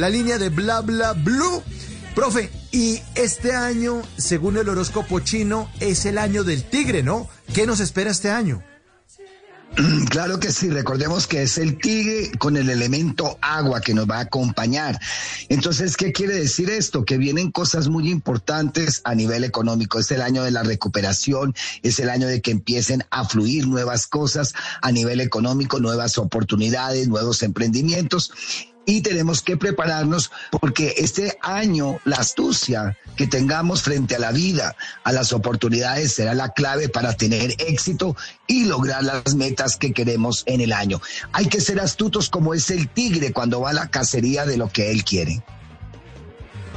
La línea de bla bla blue. Profe, y este año, según el horóscopo chino, es el año del tigre, ¿no? ¿Qué nos espera este año? Claro que sí, recordemos que es el tigre con el elemento agua que nos va a acompañar. Entonces, ¿qué quiere decir esto? Que vienen cosas muy importantes a nivel económico. Es el año de la recuperación, es el año de que empiecen a fluir nuevas cosas a nivel económico, nuevas oportunidades, nuevos emprendimientos y tenemos que prepararnos porque este año la astucia que tengamos frente a la vida, a las oportunidades, será la clave para tener éxito y lograr las metas que queremos en el año. Hay que ser astutos como es el tigre cuando va a la cacería de lo que él quiere.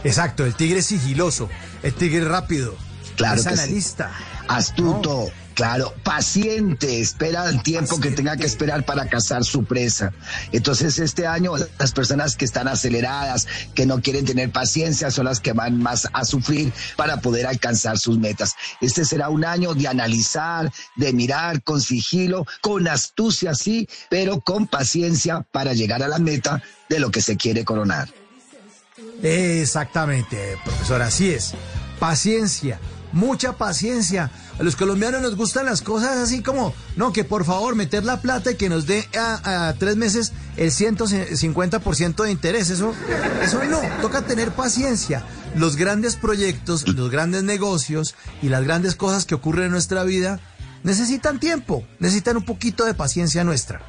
Exacto, el tigre sigiloso, el tigre rápido, Claro es sí. analista. Astuto. Claro, paciente, espera el tiempo que tenga que esperar para cazar su presa. Entonces, este año, las personas que están aceleradas, que no quieren tener paciencia, son las que van más a sufrir para poder alcanzar sus metas. Este será un año de analizar, de mirar con sigilo, con astucia, sí, pero con paciencia para llegar a la meta de lo que se quiere coronar. Exactamente, profesor, así es. Paciencia, mucha paciencia. A los colombianos nos gustan las cosas así como, no, que por favor meter la plata y que nos dé a, tres meses el 150% de interés. Eso, eso no, toca tener paciencia. Los grandes proyectos, los grandes negocios y las grandes cosas que ocurren en nuestra vida necesitan tiempo, necesitan un poquito de paciencia nuestra.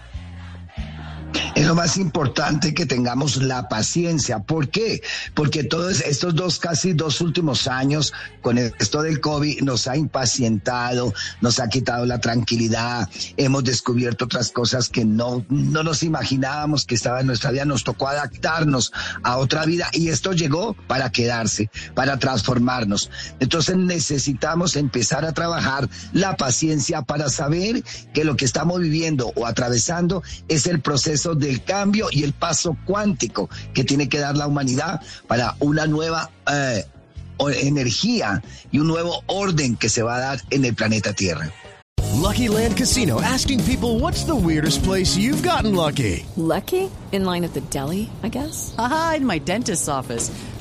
Lo más importante que tengamos la paciencia. ¿Por qué? Porque todos estos dos, casi dos últimos años, con esto del COVID, nos ha impacientado, nos ha quitado la tranquilidad, hemos descubierto otras cosas que no, no nos imaginábamos que estaban en nuestra vida, nos tocó adaptarnos a otra vida y esto llegó para quedarse, para transformarnos. Entonces necesitamos empezar a trabajar la paciencia para saber que lo que estamos viviendo o atravesando es el proceso del cambio y el paso cuántico que tiene que dar la humanidad para una nueva eh, energía y un nuevo orden que se va a dar en el planeta Tierra. Lucky Land Casino asking people what's the weirdest place you've gotten lucky? Lucky? In line at the deli, I guess? Aha, in my dentist's office.